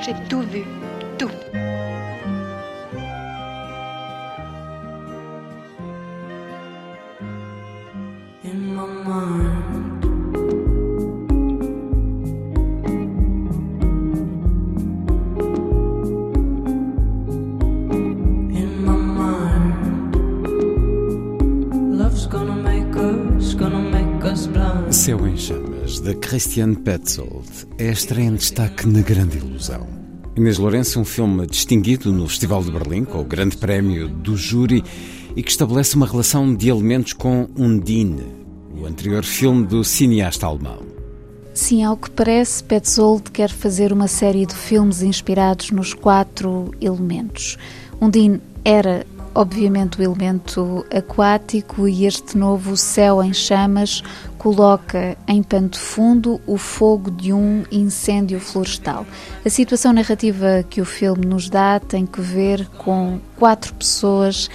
J'ai tout vu. Tout. De Christian Petzold, é em destaque na Grande Ilusão. Inês Lourenço, um filme distinguido no Festival de Berlim, com o grande prémio do júri, e que estabelece uma relação de elementos com Undine, o anterior filme do cineasta alemão. Sim, ao que parece, Petzold quer fazer uma série de filmes inspirados nos quatro elementos. Undine era, obviamente, o elemento aquático e este novo Céu em Chamas coloca em pano de fundo o fogo de um incêndio florestal. A situação narrativa que o filme nos dá tem que ver com quatro pessoas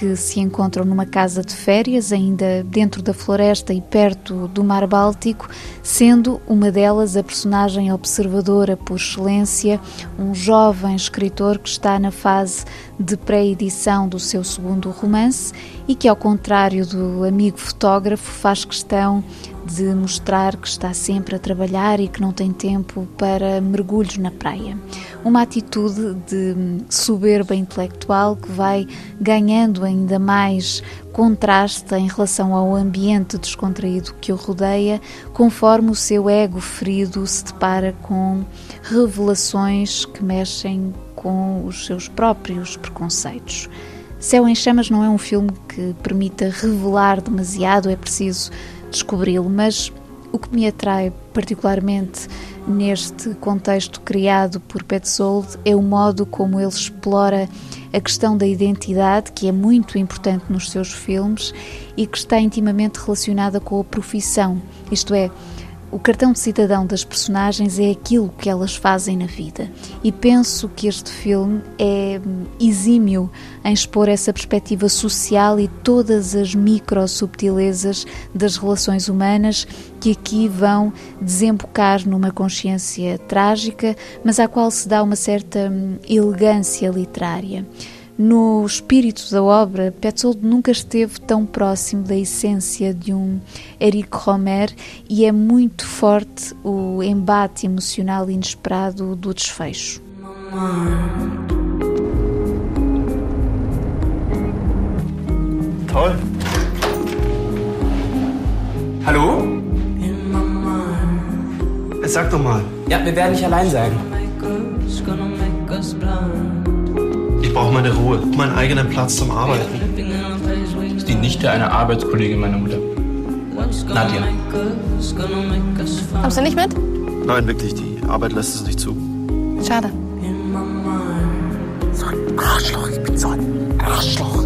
que se encontram numa casa de férias, ainda dentro da floresta e perto do Mar Báltico, sendo uma delas a personagem observadora por excelência, um jovem escritor que está na fase de pré-edição do seu segundo romance e que, ao contrário do amigo fotógrafo, faz questão de mostrar que está sempre a trabalhar e que não tem tempo para mergulhos na praia. Uma atitude de soberba intelectual que vai ganhando ainda mais contraste em relação ao ambiente descontraído que o rodeia, conforme o seu ego ferido se depara com revelações que mexem com os seus próprios preconceitos. Céu em Chamas não é um filme que permita revelar demasiado, é preciso descobri-lo, mas o que me atrai particularmente neste contexto criado por Petzold é o modo como ele explora a questão da identidade, que é muito importante nos seus filmes e que está intimamente relacionada com a profissão, isto é, o cartão de cidadão das personagens é aquilo que elas fazem na vida. E penso que este filme é exímio em expor essa perspectiva social e todas as micro subtilezas das relações humanas que aqui vão desembocar numa consciência trágica, mas à qual se dá uma certa elegância literária. No espírito da obra, Petzold nunca esteve tão próximo da essência de um Eric Romer e é muito forte o embate emocional inesperado do desfecho. Toll. Hallo? Sag doch mal. Ja, wir werden nicht allein sein. Ich brauche meine Ruhe, meinen eigenen Platz zum Arbeiten. We ist die Nichte einer Arbeitskollegin meiner Mutter. Nadja. Kommst du nicht mit? Nein, wirklich, die Arbeit lässt es nicht zu. Schade. So ein Arschloch, ich bin so ein Arschloch.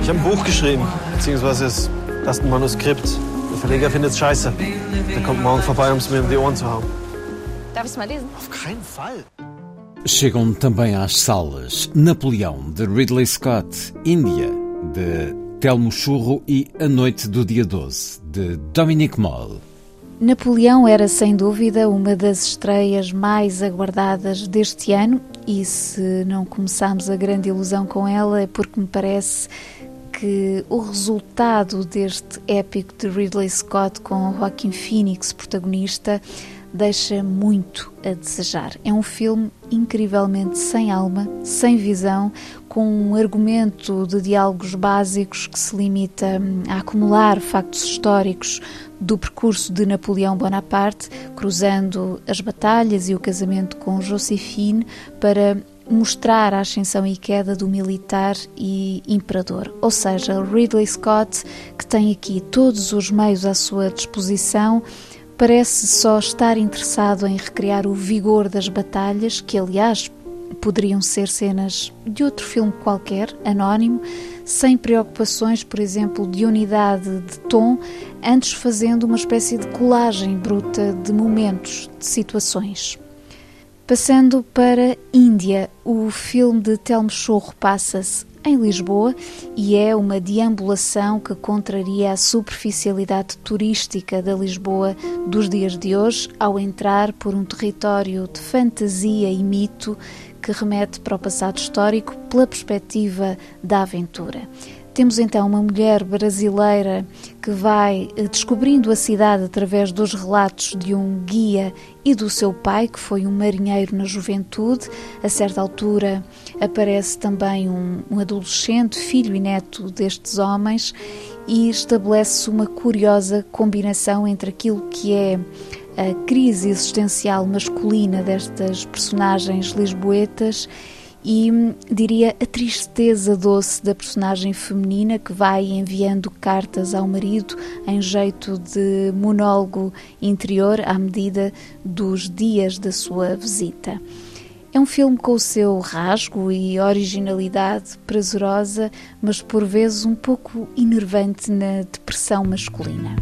Ich habe ein Buch geschrieben, beziehungsweise es das ist ein Manuskript. Der Verleger findet scheiße. Der kommt morgen vorbei, um es mir um die Ohren zu hauen. Darf ich es mal lesen? Auf keinen Fall. Chegam também às salas Napoleão, de Ridley Scott, Índia, de Telmo Churro e A Noite do Dia 12, de Dominic Moll. Napoleão era sem dúvida uma das estreias mais aguardadas deste ano e se não começámos a grande ilusão com ela é porque me parece que o resultado deste épico de Ridley Scott com Joaquin Phoenix protagonista deixa muito a desejar. É um filme incrivelmente sem alma, sem visão, com um argumento de diálogos básicos que se limita a acumular factos históricos do percurso de Napoleão Bonaparte, cruzando as batalhas e o casamento com Josephine para mostrar a ascensão e queda do militar e imperador. Ou seja, Ridley Scott, que tem aqui todos os meios à sua disposição, parece só estar interessado em recriar o vigor das batalhas, que aliás poderiam ser cenas de outro filme qualquer, anónimo, sem preocupações, por exemplo, de unidade de tom, antes fazendo uma espécie de colagem bruta de momentos, de situações. Passando para Índia, o filme de Telmo Chorro passa-se em Lisboa e é uma deambulação que contraria a superficialidade turística da Lisboa dos dias de hoje ao entrar por um território de fantasia e mito que remete para o passado histórico pela perspectiva da aventura. Temos então uma mulher brasileira que vai eh, descobrindo a cidade através dos relatos de um guia e do seu pai, que foi um marinheiro na juventude. A certa altura aparece também um, um adolescente, filho e neto destes homens, e estabelece uma curiosa combinação entre aquilo que é a crise existencial masculina destas personagens lisboetas e diria a tristeza doce da personagem feminina que vai enviando cartas ao marido em jeito de monólogo interior à medida dos dias da sua visita. É um filme com o seu rasgo e originalidade prazerosa, mas por vezes um pouco enervante na depressão masculina.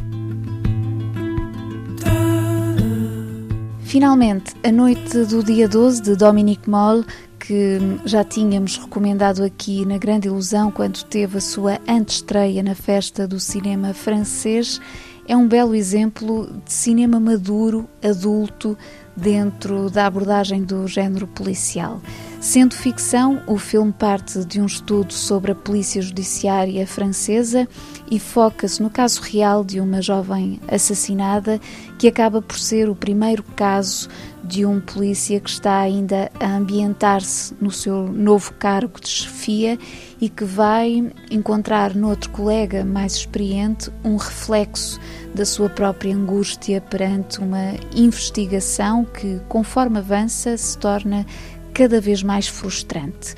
Finalmente, a noite do dia 12 de Dominique Moll que já tínhamos recomendado aqui na Grande Ilusão quando teve a sua antestreia na festa do cinema francês, é um belo exemplo de cinema maduro, adulto, dentro da abordagem do género policial. Sendo ficção, o filme parte de um estudo sobre a polícia judiciária francesa e foca-se no caso real de uma jovem assassinada, que acaba por ser o primeiro caso de um polícia que está ainda a ambientar-se no seu novo cargo de chefia e que vai encontrar noutro colega mais experiente um reflexo da sua própria angústia perante uma investigação que, conforme avança, se torna cada vez mais frustrante.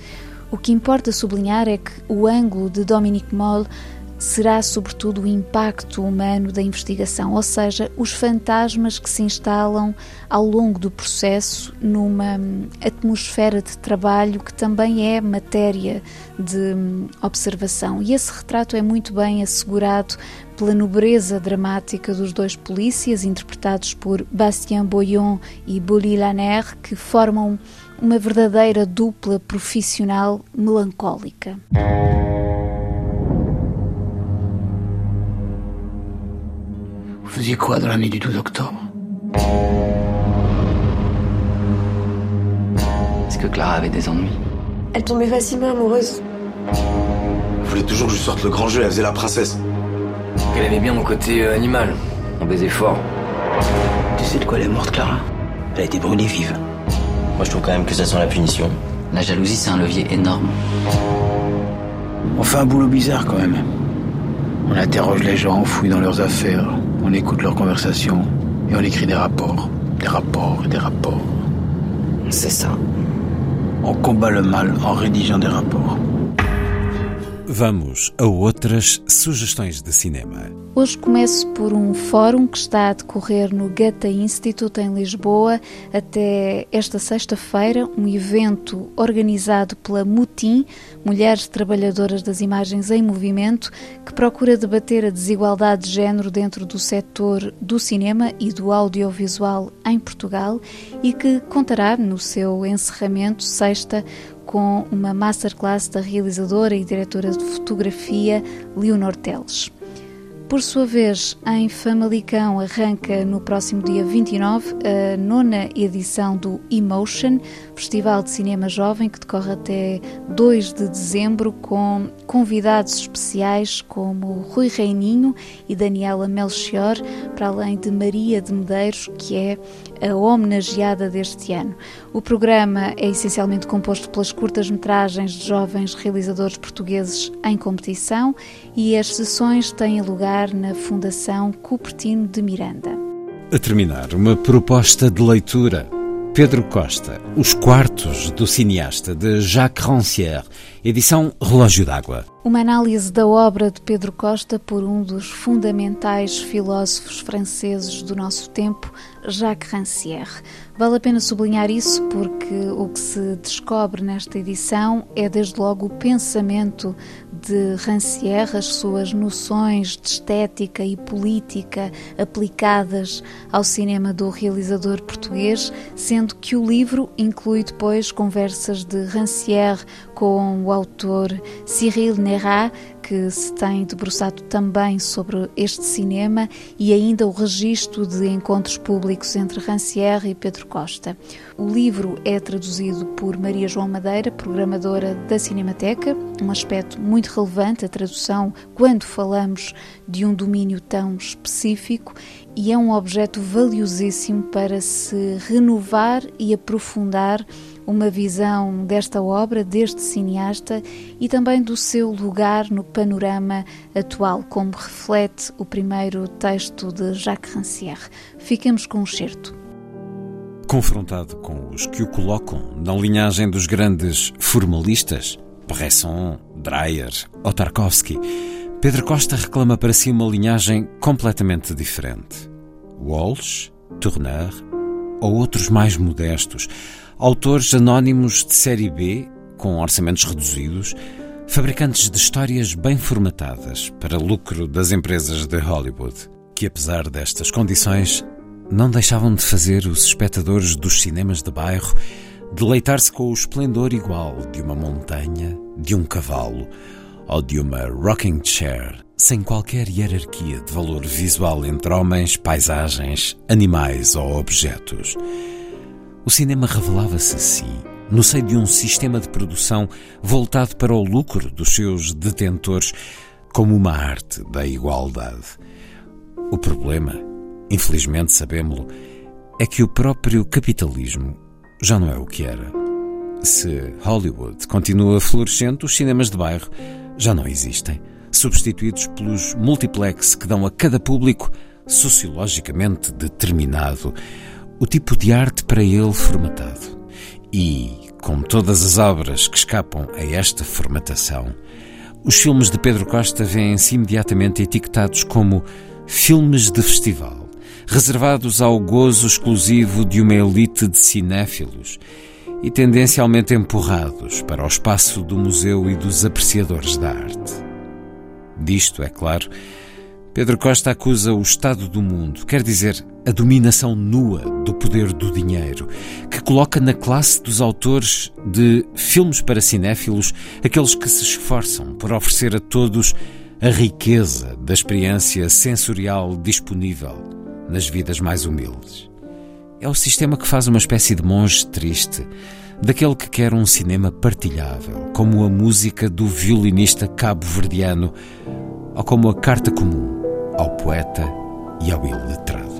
O que importa sublinhar é que o ângulo de Dominique Moll será sobretudo o impacto humano da investigação, ou seja, os fantasmas que se instalam ao longo do processo numa hum, atmosfera de trabalho que também é matéria de hum, observação. E esse retrato é muito bem assegurado pela nobreza dramática dos dois polícias, interpretados por Bastien Boyon e Bully Laner, que formam uma verdadeira dupla profissional melancólica. Faisiez quoi dans la nuit du 12 octobre Est-ce que Clara avait des ennuis Elle tombait facilement amoureuse. Elle voulait toujours que je sorte le grand jeu, elle faisait la princesse. Elle aimait bien mon côté euh, animal. On baisait fort. Tu sais de quoi elle est morte, Clara Elle a été brûlée vive. Moi, je trouve quand même que ça sent la punition. La jalousie, c'est un levier énorme. On fait un boulot bizarre quand même. On interroge les gens, on fouille dans leurs affaires, on écoute leurs conversations et on écrit des rapports. Des rapports et des rapports. C'est ça. On combat le mal en rédigeant des rapports. Vamos a outras sugestões de cinema. Hoje começo por um fórum que está a decorrer no Gata Institute em Lisboa até esta sexta-feira, um evento organizado pela MUTIM, Mulheres Trabalhadoras das Imagens em Movimento, que procura debater a desigualdade de género dentro do setor do cinema e do audiovisual em Portugal e que contará no seu encerramento sexta com uma masterclass da realizadora e diretora de fotografia Leonor Teles. Por sua vez, em Famalicão arranca no próximo dia 29 a nona edição do Emotion, Festival de Cinema Jovem, que decorre até 2 de dezembro, com convidados especiais como Rui Reininho e Daniela Melchior, para além de Maria de Medeiros, que é a homenageada deste ano. O programa é essencialmente composto pelas curtas-metragens de jovens realizadores portugueses em competição e as sessões têm lugar na Fundação Cupertino de Miranda. A terminar, uma proposta de leitura. Pedro Costa, Os Quartos do Cineasta, de Jacques Rancière, edição Relógio d'Água. Uma análise da obra de Pedro Costa por um dos fundamentais filósofos franceses do nosso tempo, Jacques Rancière. Vale a pena sublinhar isso porque o que se descobre nesta edição é desde logo o pensamento de Rancière, as suas noções de estética e política aplicadas ao cinema do realizador português, sendo que o livro inclui depois conversas de Rancière com o autor Cyril Nérat, que se tem debruçado também sobre este cinema e ainda o registro de encontros públicos entre Rancière e Pedro Costa. O livro é traduzido por Maria João Madeira, programadora da Cinemateca, um aspecto muito relevante, a tradução, quando falamos de um domínio tão específico, e é um objeto valiosíssimo para se renovar e aprofundar uma visão desta obra, deste cineasta e também do seu lugar no panorama atual, como reflete o primeiro texto de Jacques Rancière. Ficamos com um certo. Confrontado com os que o colocam na linhagem dos grandes formalistas, Bresson, Dreyer ou Tarkovsky, Pedro Costa reclama para si uma linhagem completamente diferente. Walsh, Tourneur ou outros mais modestos, autores anónimos de série B, com orçamentos reduzidos, fabricantes de histórias bem formatadas para lucro das empresas de Hollywood, que apesar destas condições não deixavam de fazer os espectadores dos cinemas de bairro deleitar-se com o esplendor igual de uma montanha, de um cavalo ou de uma rocking chair, sem qualquer hierarquia de valor visual entre homens, paisagens, animais ou objetos. O cinema revelava-se assim, no seio de um sistema de produção voltado para o lucro dos seus detentores, como uma arte da igualdade. O problema, infelizmente sabemos-lo, é que o próprio capitalismo já não é o que era. Se Hollywood continua florescendo, os cinemas de bairro já não existem, substituídos pelos multiplex que dão a cada público, sociologicamente determinado, o tipo de arte para ele formatado. E, como todas as obras que escapam a esta formatação, os filmes de Pedro Costa vêm-se imediatamente etiquetados como filmes de festival, reservados ao gozo exclusivo de uma elite de cinéfilos e tendencialmente empurrados para o espaço do museu e dos apreciadores da arte. Disto, é claro, Pedro Costa acusa o estado do mundo, quer dizer, a dominação nua do poder do dinheiro, coloca na classe dos autores de filmes para cinéfilos aqueles que se esforçam por oferecer a todos a riqueza da experiência sensorial disponível nas vidas mais humildes. É o sistema que faz uma espécie de monge triste, daquele que quer um cinema partilhável, como a música do violinista cabo-verdiano ou como a carta comum ao poeta e ao iletrado.